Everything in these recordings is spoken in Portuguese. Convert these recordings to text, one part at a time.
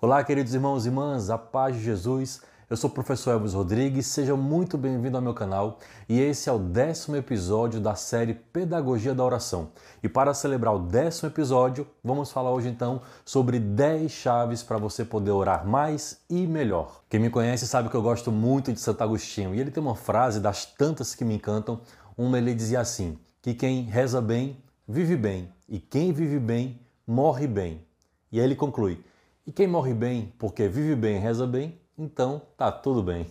Olá, queridos irmãos e irmãs, a paz de Jesus. Eu sou o professor Elvis Rodrigues, seja muito bem-vindo ao meu canal e esse é o décimo episódio da série Pedagogia da Oração. E para celebrar o décimo episódio, vamos falar hoje então sobre 10 chaves para você poder orar mais e melhor. Quem me conhece sabe que eu gosto muito de Santo Agostinho e ele tem uma frase das tantas que me encantam. Uma ele dizia assim: que quem reza bem, vive bem, e quem vive bem, morre bem. E aí ele conclui: e quem morre bem porque vive bem, reza bem, então tá tudo bem.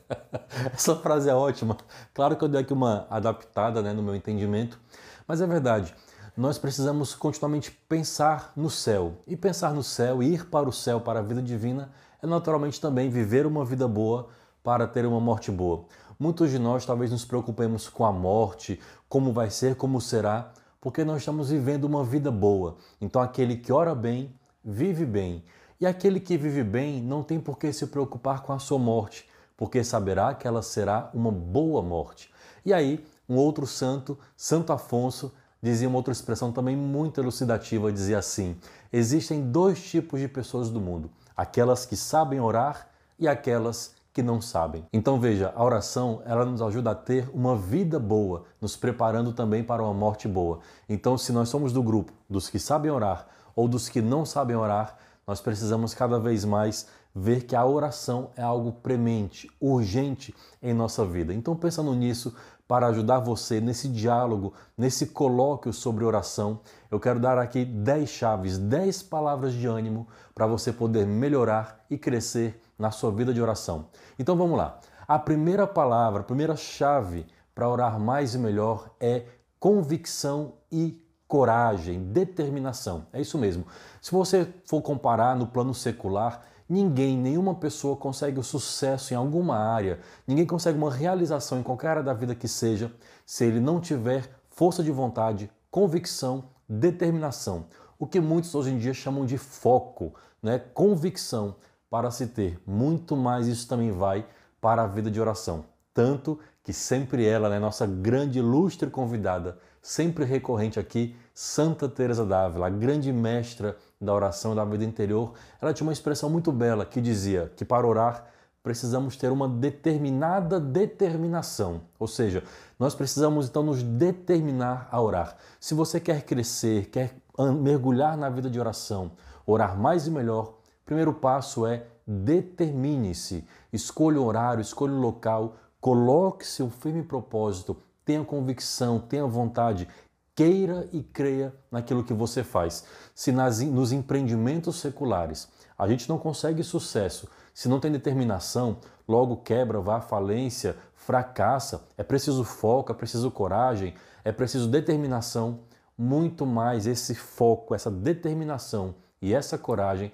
Essa frase é ótima. Claro que eu dei aqui uma adaptada né, no meu entendimento, mas é verdade. Nós precisamos continuamente pensar no céu. E pensar no céu, ir para o céu, para a vida divina, é naturalmente também viver uma vida boa para ter uma morte boa. Muitos de nós talvez nos preocupemos com a morte, como vai ser, como será, porque nós estamos vivendo uma vida boa. Então aquele que ora bem, vive bem. E aquele que vive bem não tem por que se preocupar com a sua morte, porque saberá que ela será uma boa morte. E aí, um outro santo, Santo Afonso, dizia uma outra expressão também muito elucidativa, dizia assim: existem dois tipos de pessoas do mundo, aquelas que sabem orar e aquelas que não sabem. Então veja, a oração ela nos ajuda a ter uma vida boa, nos preparando também para uma morte boa. Então, se nós somos do grupo dos que sabem orar ou dos que não sabem orar, nós precisamos cada vez mais ver que a oração é algo premente, urgente em nossa vida. Então, pensando nisso, para ajudar você nesse diálogo, nesse colóquio sobre oração, eu quero dar aqui 10 chaves, 10 palavras de ânimo para você poder melhorar e crescer na sua vida de oração. Então vamos lá. A primeira palavra, a primeira chave para orar mais e melhor é convicção e coragem, determinação. É isso mesmo. Se você for comparar no plano secular, ninguém, nenhuma pessoa consegue o sucesso em alguma área, ninguém consegue uma realização em qualquer área da vida que seja, se ele não tiver força de vontade, convicção, determinação. O que muitos hoje em dia chamam de foco, né? convicção, para se ter. Muito mais isso também vai para a vida de oração. Tanto que sempre ela, né, nossa grande ilustre convidada, sempre recorrente aqui, Santa Teresa d'Ávila, a grande mestra da oração da vida interior, ela tinha uma expressão muito bela que dizia que para orar precisamos ter uma determinada determinação. Ou seja, nós precisamos então nos determinar a orar. Se você quer crescer, quer mergulhar na vida de oração, orar mais e melhor, primeiro passo é determine-se. Escolha o horário, escolha o local, coloque seu firme propósito, tenha convicção, tenha vontade, queira e creia naquilo que você faz. Se nas, nos empreendimentos seculares a gente não consegue sucesso, se não tem determinação, logo quebra, vai à falência, fracassa, é preciso foco, é preciso coragem, é preciso determinação. Muito mais esse foco, essa determinação e essa coragem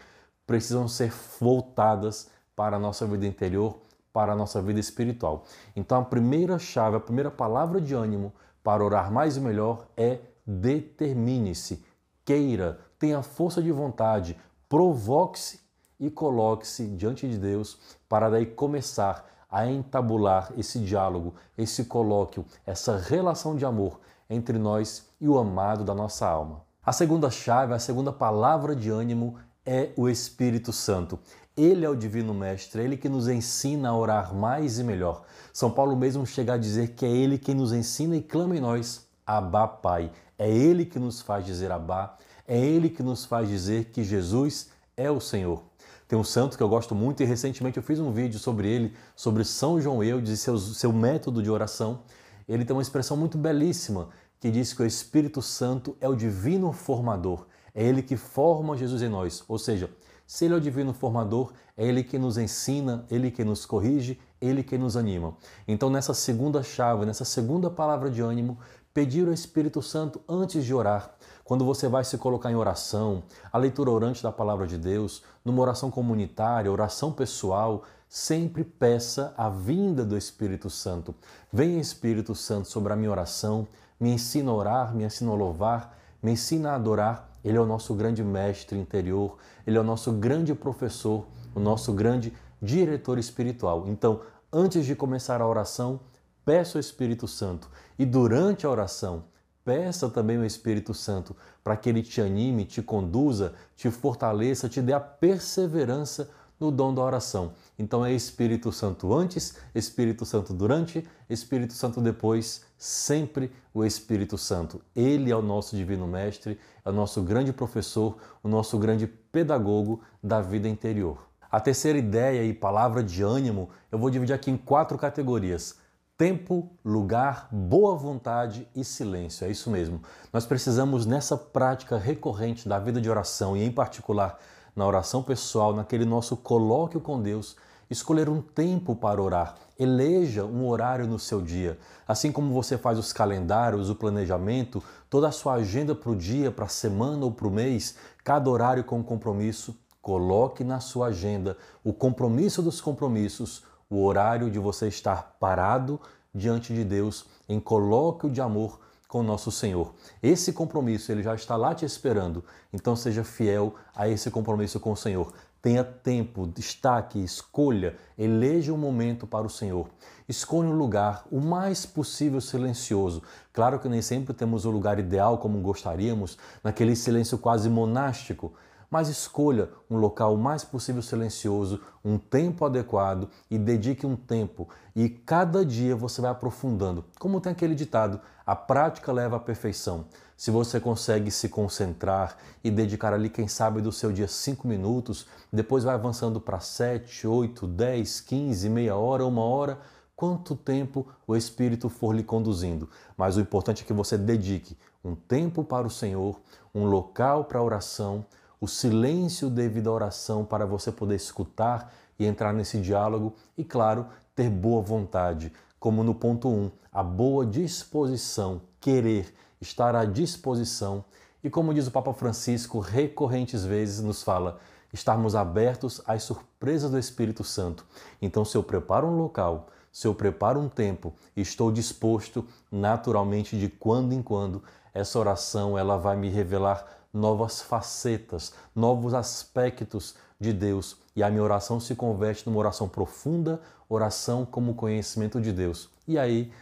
precisam ser voltadas para a nossa vida interior, para a nossa vida espiritual. Então, a primeira chave, a primeira palavra de ânimo para orar mais e melhor é determine-se, queira, tenha força de vontade, provoque-se e coloque-se diante de Deus para daí começar a entabular esse diálogo, esse colóquio, essa relação de amor entre nós e o amado da nossa alma. A segunda chave, a segunda palavra de ânimo é o Espírito Santo. Ele é o Divino Mestre, é Ele que nos ensina a orar mais e melhor. São Paulo mesmo chega a dizer que é Ele quem nos ensina e clama em nós, Abá Pai. É Ele que nos faz dizer Abá, é Ele que nos faz dizer que Jesus é o Senhor. Tem um santo que eu gosto muito e recentemente eu fiz um vídeo sobre ele, sobre São João Eudes e seu, seu método de oração. Ele tem uma expressão muito belíssima que diz que o Espírito Santo é o divino formador. É Ele que forma Jesus em nós. Ou seja, se Ele é o divino formador, é Ele que nos ensina, Ele que nos corrige, Ele que nos anima. Então, nessa segunda chave, nessa segunda palavra de ânimo, pedir ao Espírito Santo antes de orar. Quando você vai se colocar em oração, a leitura orante da palavra de Deus, numa oração comunitária, oração pessoal, sempre peça a vinda do Espírito Santo. Venha Espírito Santo sobre a minha oração, me ensina a orar, me ensina a louvar, me ensina a adorar ele é o nosso grande mestre interior, ele é o nosso grande professor, o nosso grande diretor espiritual. Então, antes de começar a oração, peça ao Espírito Santo e durante a oração, peça também o Espírito Santo para que ele te anime, te conduza, te fortaleça, te dê a perseverança no dom da oração. Então é Espírito Santo antes, Espírito Santo durante, Espírito Santo depois, sempre o Espírito Santo. Ele é o nosso divino mestre, é o nosso grande professor, o nosso grande pedagogo da vida interior. A terceira ideia e palavra de ânimo eu vou dividir aqui em quatro categorias: tempo, lugar, boa vontade e silêncio. É isso mesmo. Nós precisamos nessa prática recorrente da vida de oração e em particular na oração pessoal, naquele nosso colóquio com Deus, escolher um tempo para orar. Eleja um horário no seu dia. Assim como você faz os calendários, o planejamento, toda a sua agenda para o dia, para a semana ou para o mês, cada horário com compromisso, coloque na sua agenda o compromisso dos compromissos, o horário de você estar parado diante de Deus em colóquio de amor com nosso Senhor. Esse compromisso ele já está lá te esperando, então seja fiel a esse compromisso com o Senhor. Tenha tempo, destaque, escolha, eleja um momento para o Senhor. Escolha um lugar o mais possível silencioso. Claro que nem sempre temos o lugar ideal como gostaríamos, naquele silêncio quase monástico mas escolha um local o mais possível silencioso, um tempo adequado e dedique um tempo. E cada dia você vai aprofundando. Como tem aquele ditado, a prática leva à perfeição. Se você consegue se concentrar e dedicar ali, quem sabe, do seu dia cinco minutos, depois vai avançando para sete, oito, dez, quinze, meia hora, uma hora, quanto tempo o Espírito for lhe conduzindo. Mas o importante é que você dedique um tempo para o Senhor, um local para oração, o silêncio devido à oração para você poder escutar e entrar nesse diálogo e, claro, ter boa vontade, como no ponto 1, um, a boa disposição, querer, estar à disposição e, como diz o Papa Francisco, recorrentes vezes nos fala, estarmos abertos às surpresas do Espírito Santo. Então, se eu preparo um local, se eu preparo um tempo, estou disposto naturalmente de quando em quando essa oração ela vai me revelar novas facetas, novos aspectos de Deus. E a minha oração se converte numa oração profunda, oração como conhecimento de Deus. E aí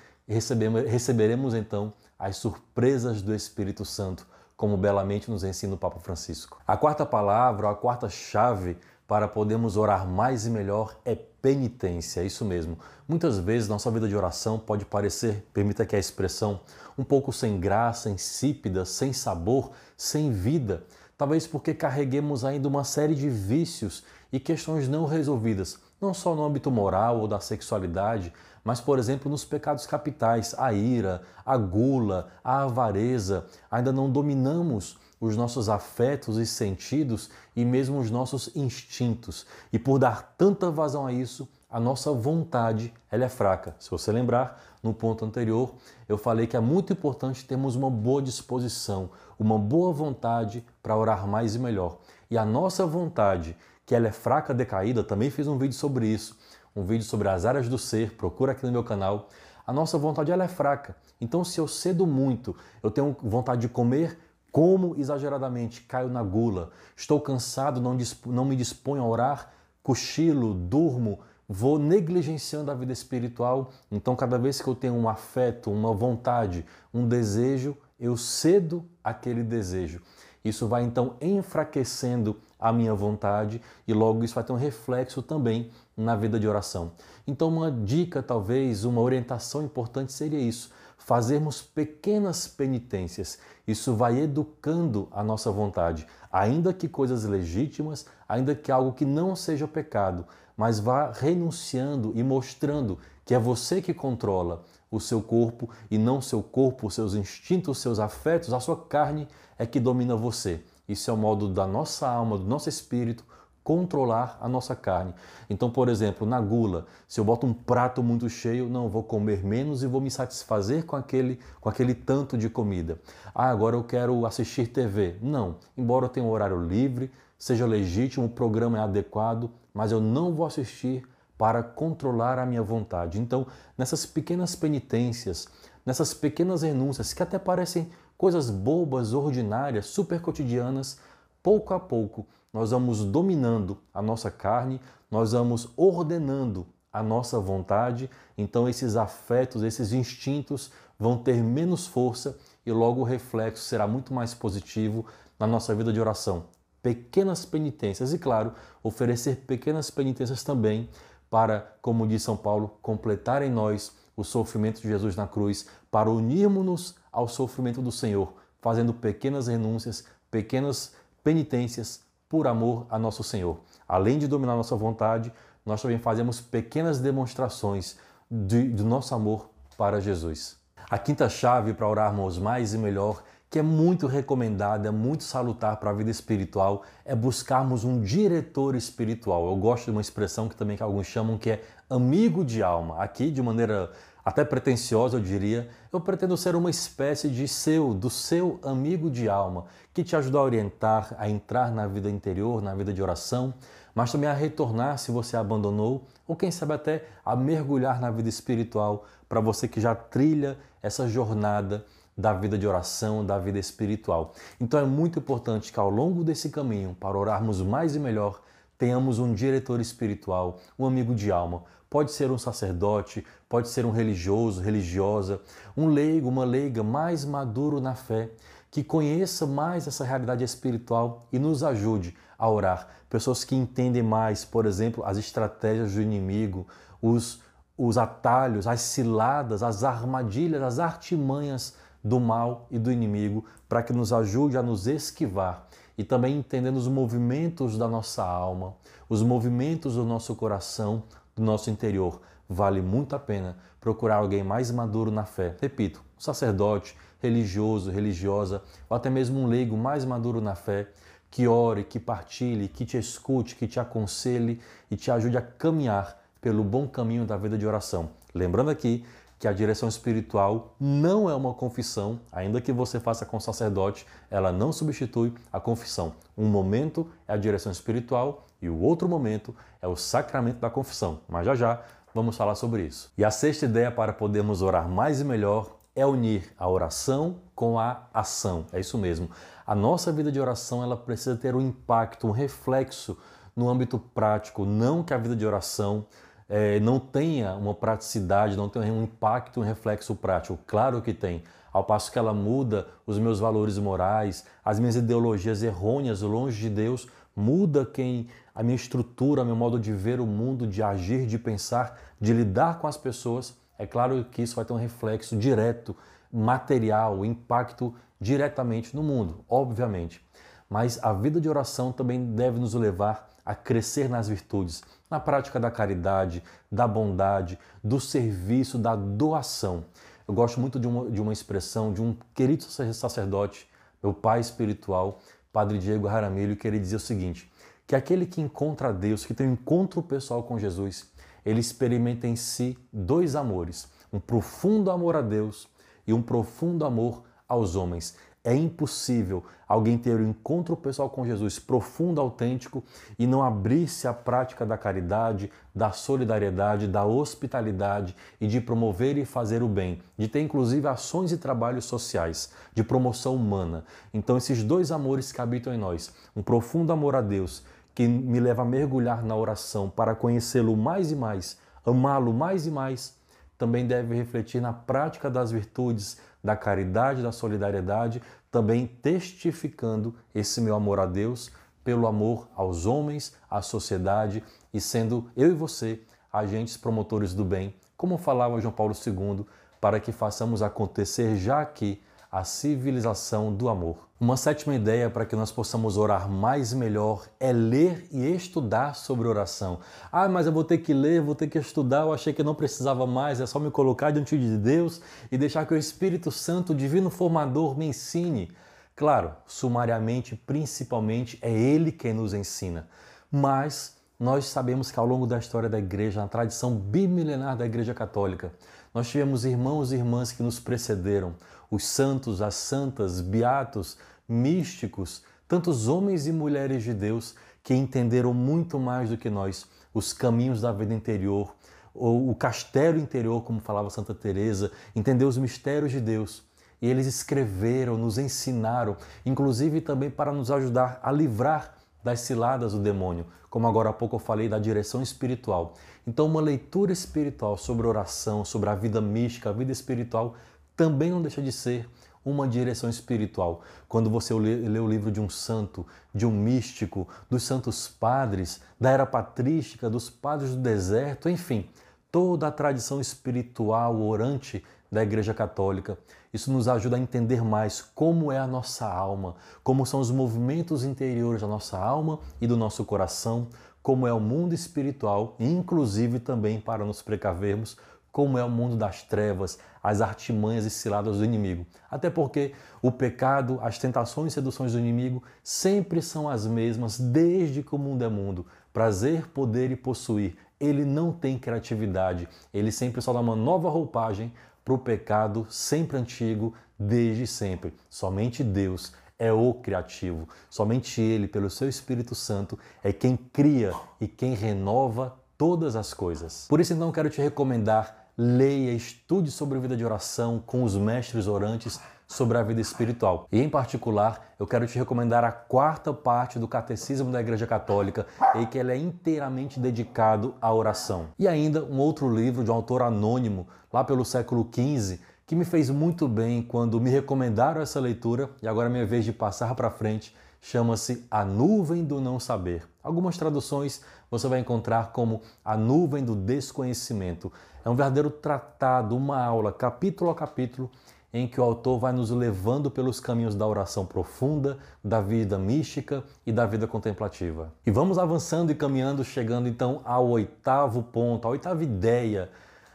receberemos então as surpresas do Espírito Santo, como belamente nos ensina o Papa Francisco. A quarta palavra, a quarta chave para podermos orar mais e melhor é penitência, é isso mesmo. Muitas vezes nossa vida de oração pode parecer, permita que a expressão, um pouco sem graça, insípida, sem sabor, sem vida. Talvez porque carreguemos ainda uma série de vícios e questões não resolvidas, não só no âmbito moral ou da sexualidade, mas, por exemplo, nos pecados capitais, a ira, a gula, a avareza. Ainda não dominamos os nossos afetos e sentidos e mesmo os nossos instintos. E por dar tanta vazão a isso, a nossa vontade ela é fraca. Se você lembrar, no ponto anterior, eu falei que é muito importante termos uma boa disposição, uma boa vontade para orar mais e melhor. E a nossa vontade, que ela é fraca, decaída, também fiz um vídeo sobre isso, um vídeo sobre as áreas do ser, procura aqui no meu canal. A nossa vontade ela é fraca. Então, se eu cedo muito, eu tenho vontade de comer, como exageradamente, caio na gula, estou cansado, não, não me disponho a orar, cochilo, durmo, vou negligenciando a vida espiritual. Então, cada vez que eu tenho um afeto, uma vontade, um desejo, eu cedo aquele desejo. Isso vai então enfraquecendo a minha vontade e logo isso vai ter um reflexo também na vida de oração. Então, uma dica, talvez, uma orientação importante seria isso: fazermos pequenas penitências. Isso vai educando a nossa vontade, ainda que coisas legítimas, ainda que algo que não seja pecado, mas vá renunciando e mostrando que é você que controla o seu corpo e não seu corpo, os seus instintos, os seus afetos, a sua carne é que domina você. Isso é o modo da nossa alma, do nosso espírito controlar a nossa carne. Então, por exemplo, na gula, se eu boto um prato muito cheio, não, vou comer menos e vou me satisfazer com aquele, com aquele tanto de comida. Ah, agora eu quero assistir TV. Não, embora eu tenha um horário livre, seja legítimo, o programa é adequado, mas eu não vou assistir para controlar a minha vontade. Então, nessas pequenas penitências, nessas pequenas renúncias, que até parecem coisas bobas, ordinárias, super cotidianas, pouco a pouco nós vamos dominando a nossa carne, nós vamos ordenando a nossa vontade, então esses afetos, esses instintos vão ter menos força e logo o reflexo será muito mais positivo na nossa vida de oração. Pequenas penitências e, claro, oferecer pequenas penitências também para, como diz São Paulo, completar em nós o sofrimento de Jesus na cruz, para unirmos-nos ao sofrimento do Senhor, fazendo pequenas renúncias, pequenas penitências por amor a nosso Senhor. Além de dominar nossa vontade, nós também fazemos pequenas demonstrações de, do nosso amor para Jesus. A quinta chave para orarmos mais e melhor, que é muito recomendada, é muito salutar para a vida espiritual, é buscarmos um diretor espiritual. Eu gosto de uma expressão que também que alguns chamam que é amigo de alma. Aqui, de maneira até pretensiosa, eu diria, eu pretendo ser uma espécie de seu, do seu amigo de alma, que te ajuda a orientar, a entrar na vida interior, na vida de oração, mas também a retornar se você abandonou, ou quem sabe até a mergulhar na vida espiritual, para você que já trilha essa jornada da vida de oração, da vida espiritual. Então é muito importante que ao longo desse caminho, para orarmos mais e melhor, tenhamos um diretor espiritual, um amigo de alma. Pode ser um sacerdote, pode ser um religioso, religiosa, um leigo, uma leiga mais maduro na fé, que conheça mais essa realidade espiritual e nos ajude a orar. Pessoas que entendem mais, por exemplo, as estratégias do inimigo, os, os atalhos, as ciladas, as armadilhas, as artimanhas do mal e do inimigo, para que nos ajude a nos esquivar e também entendendo os movimentos da nossa alma, os movimentos do nosso coração, do nosso interior. Vale muito a pena procurar alguém mais maduro na fé. Repito, um sacerdote, religioso, religiosa, ou até mesmo um leigo mais maduro na fé, que ore, que partilhe, que te escute, que te aconselhe e te ajude a caminhar pelo bom caminho da vida de oração. Lembrando aqui que a direção espiritual não é uma confissão, ainda que você faça com sacerdote, ela não substitui a confissão. Um momento é a direção espiritual e o outro momento é o sacramento da confissão. Mas já já vamos falar sobre isso. E a sexta ideia para podermos orar mais e melhor é unir a oração com a ação. É isso mesmo. A nossa vida de oração ela precisa ter um impacto, um reflexo no âmbito prático, não que a vida de oração é, não tenha uma praticidade, não tenha um impacto, um reflexo prático. Claro que tem. Ao passo que ela muda os meus valores morais, as minhas ideologias errôneas longe de Deus, muda quem a minha estrutura, meu modo de ver o mundo, de agir, de pensar, de lidar com as pessoas. É claro que isso vai ter um reflexo direto, material, impacto diretamente no mundo, obviamente. Mas a vida de oração também deve nos levar a crescer nas virtudes, na prática da caridade, da bondade, do serviço, da doação. Eu gosto muito de uma, de uma expressão de um querido sacerdote, meu pai espiritual, Padre Diego Jaramillo, que ele dizia o seguinte: que aquele que encontra Deus, que tem um encontro pessoal com Jesus, ele experimenta em si dois amores: um profundo amor a Deus e um profundo amor aos homens. É impossível alguém ter um encontro pessoal com Jesus profundo, autêntico e não abrir-se à prática da caridade, da solidariedade, da hospitalidade e de promover e fazer o bem, de ter inclusive ações e trabalhos sociais, de promoção humana. Então, esses dois amores que habitam em nós, um profundo amor a Deus, que me leva a mergulhar na oração para conhecê-lo mais e mais, amá-lo mais e mais, também deve refletir na prática das virtudes da caridade, da solidariedade, também testificando esse meu amor a Deus pelo amor aos homens, à sociedade e sendo eu e você agentes promotores do bem, como falava João Paulo II, para que façamos acontecer já aqui a civilização do amor. Uma sétima ideia para que nós possamos orar mais e melhor é ler e estudar sobre oração. Ah, mas eu vou ter que ler, vou ter que estudar, eu achei que não precisava mais, é só me colocar diante de Deus e deixar que o Espírito Santo, o divino formador, me ensine. Claro, sumariamente, principalmente, é Ele quem nos ensina. Mas nós sabemos que ao longo da história da igreja, na tradição bimilenar da Igreja Católica, nós tivemos irmãos e irmãs que nos precederam, os santos, as santas, beatos, místicos, tantos homens e mulheres de Deus que entenderam muito mais do que nós os caminhos da vida interior, ou o castelo interior, como falava Santa Teresa, entendeu os mistérios de Deus. E eles escreveram, nos ensinaram, inclusive também para nos ajudar a livrar das ciladas do demônio, como agora há pouco eu falei da direção espiritual. Então, uma leitura espiritual sobre oração, sobre a vida mística, a vida espiritual, também não deixa de ser uma direção espiritual. Quando você lê, o livro de um santo, de um místico, dos santos padres, da era patrística, dos padres do deserto, enfim, toda a tradição espiritual orante da Igreja Católica. Isso nos ajuda a entender mais como é a nossa alma, como são os movimentos interiores da nossa alma e do nosso coração, como é o mundo espiritual, inclusive também para nos precavermos, como é o mundo das trevas, as artimanhas e ciladas do inimigo. Até porque o pecado, as tentações e seduções do inimigo sempre são as mesmas desde que o mundo é mundo. Prazer, poder e possuir. Ele não tem criatividade, ele sempre só dá uma nova roupagem para o pecado sempre antigo, desde sempre. Somente Deus é o criativo. Somente Ele, pelo seu Espírito Santo, é quem cria e quem renova todas as coisas. Por isso, então, quero te recomendar leia, estude sobre a vida de oração com os mestres orantes sobre a vida espiritual. E em particular, eu quero te recomendar a quarta parte do Catecismo da Igreja Católica, em que ele é inteiramente dedicado à oração. E ainda um outro livro de um autor anônimo, lá pelo século XV, que me fez muito bem quando me recomendaram essa leitura, e agora é minha vez de passar para frente, chama-se A Nuvem do Não Saber. Algumas traduções você vai encontrar como A Nuvem do Desconhecimento. É um verdadeiro tratado, uma aula, capítulo a capítulo, em que o autor vai nos levando pelos caminhos da oração profunda, da vida mística e da vida contemplativa. E vamos avançando e caminhando, chegando então ao oitavo ponto, a oitava ideia,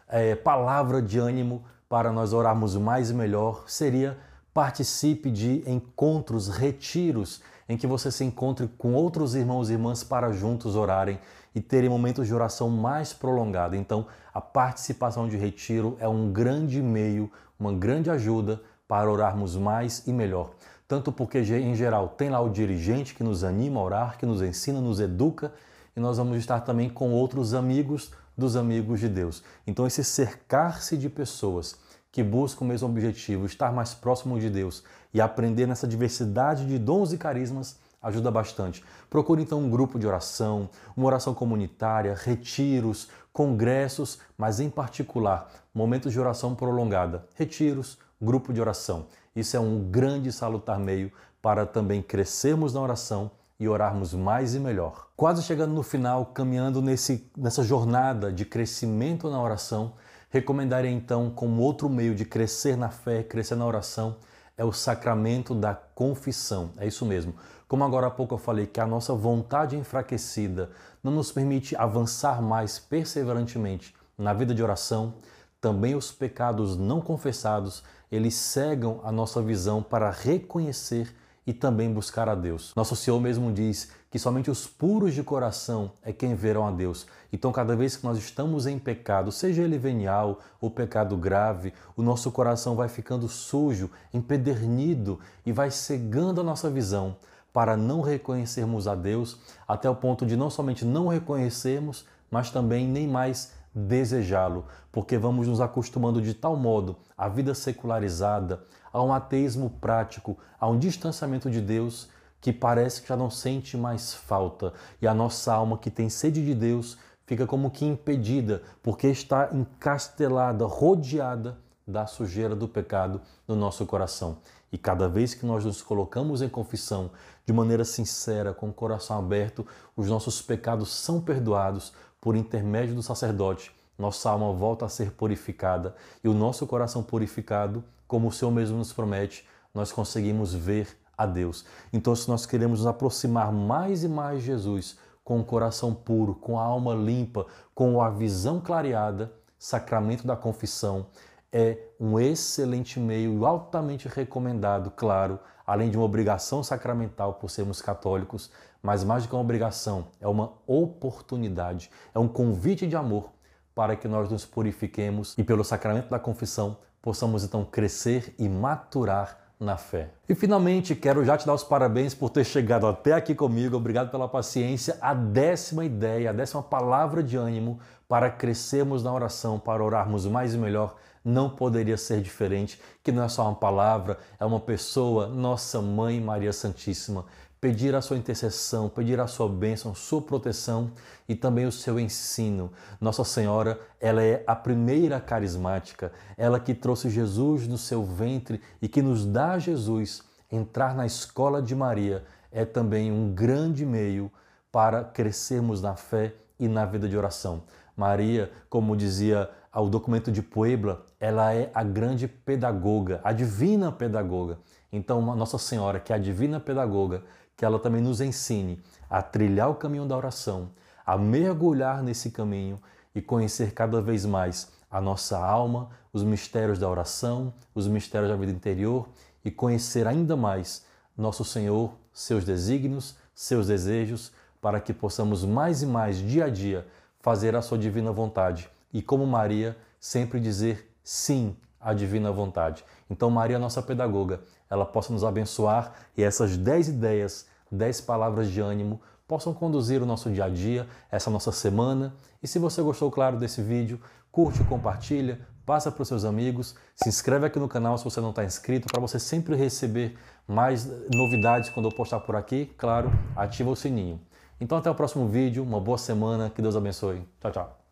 é, palavra de ânimo para nós orarmos mais e melhor, seria participe de encontros, retiros em que você se encontre com outros irmãos e irmãs para juntos orarem e terem momentos de oração mais prolongada. Então, a participação de retiro é um grande meio, uma grande ajuda para orarmos mais e melhor. Tanto porque, em geral, tem lá o dirigente que nos anima a orar, que nos ensina, nos educa, e nós vamos estar também com outros amigos dos amigos de Deus. Então, esse cercar-se de pessoas que buscam o mesmo objetivo, estar mais próximo de Deus e aprender nessa diversidade de dons e carismas ajuda bastante. Procure então um grupo de oração, uma oração comunitária, retiros, congressos, mas em particular, momentos de oração prolongada, retiros, grupo de oração. Isso é um grande salutar meio para também crescermos na oração e orarmos mais e melhor. Quase chegando no final, caminhando nesse, nessa jornada de crescimento na oração, Recomendaria então, como outro meio de crescer na fé, crescer na oração, é o sacramento da confissão. É isso mesmo. Como agora há pouco eu falei que a nossa vontade enfraquecida não nos permite avançar mais perseverantemente na vida de oração, também os pecados não confessados, eles cegam a nossa visão para reconhecer e também buscar a Deus. Nosso Senhor mesmo diz que somente os puros de coração é quem verão a Deus. Então, cada vez que nós estamos em pecado, seja ele venial ou pecado grave, o nosso coração vai ficando sujo, empedernido e vai cegando a nossa visão para não reconhecermos a Deus, até o ponto de não somente não reconhecermos, mas também nem mais desejá-lo, porque vamos nos acostumando de tal modo à vida secularizada, a um ateísmo prático, a um distanciamento de Deus que parece que já não sente mais falta e a nossa alma que tem sede de Deus fica como que impedida porque está encastelada, rodeada da sujeira do pecado no nosso coração. E cada vez que nós nos colocamos em confissão de maneira sincera, com o coração aberto, os nossos pecados são perdoados por intermédio do sacerdote. Nossa alma volta a ser purificada e o nosso coração purificado como o Senhor mesmo nos promete, nós conseguimos ver a Deus. Então, se nós queremos nos aproximar mais e mais de Jesus, com o coração puro, com a alma limpa, com a visão clareada, sacramento da confissão é um excelente meio altamente recomendado, claro, além de uma obrigação sacramental por sermos católicos, mas mais do que uma obrigação, é uma oportunidade, é um convite de amor para que nós nos purifiquemos e pelo sacramento da confissão possamos então crescer e maturar na fé. E finalmente, quero já te dar os parabéns por ter chegado até aqui comigo. Obrigado pela paciência. A décima ideia, a décima palavra de ânimo para crescermos na oração, para orarmos mais e melhor, não poderia ser diferente, que não é só uma palavra, é uma pessoa, nossa mãe Maria Santíssima pedir a sua intercessão, pedir a sua bênção, sua proteção e também o seu ensino. Nossa Senhora, ela é a primeira carismática, ela que trouxe Jesus no seu ventre e que nos dá Jesus. Entrar na escola de Maria é também um grande meio para crescermos na fé e na vida de oração. Maria, como dizia o documento de Puebla, ela é a grande pedagoga, a divina pedagoga. Então, Nossa Senhora, que é a divina pedagoga, que ela também nos ensine a trilhar o caminho da oração, a mergulhar nesse caminho e conhecer cada vez mais a nossa alma, os mistérios da oração, os mistérios da vida interior e conhecer ainda mais nosso Senhor, seus desígnios, seus desejos, para que possamos mais e mais, dia a dia, fazer a sua divina vontade e, como Maria, sempre dizer sim à divina vontade. Então, Maria, nossa pedagoga, ela possa nos abençoar e essas dez ideias, dez palavras de ânimo possam conduzir o nosso dia a dia, essa nossa semana. E se você gostou, claro, desse vídeo, curte, compartilha, passa para os seus amigos, se inscreve aqui no canal se você não está inscrito, para você sempre receber mais novidades quando eu postar por aqui. Claro, ativa o sininho. Então até o próximo vídeo, uma boa semana, que Deus abençoe. Tchau, tchau.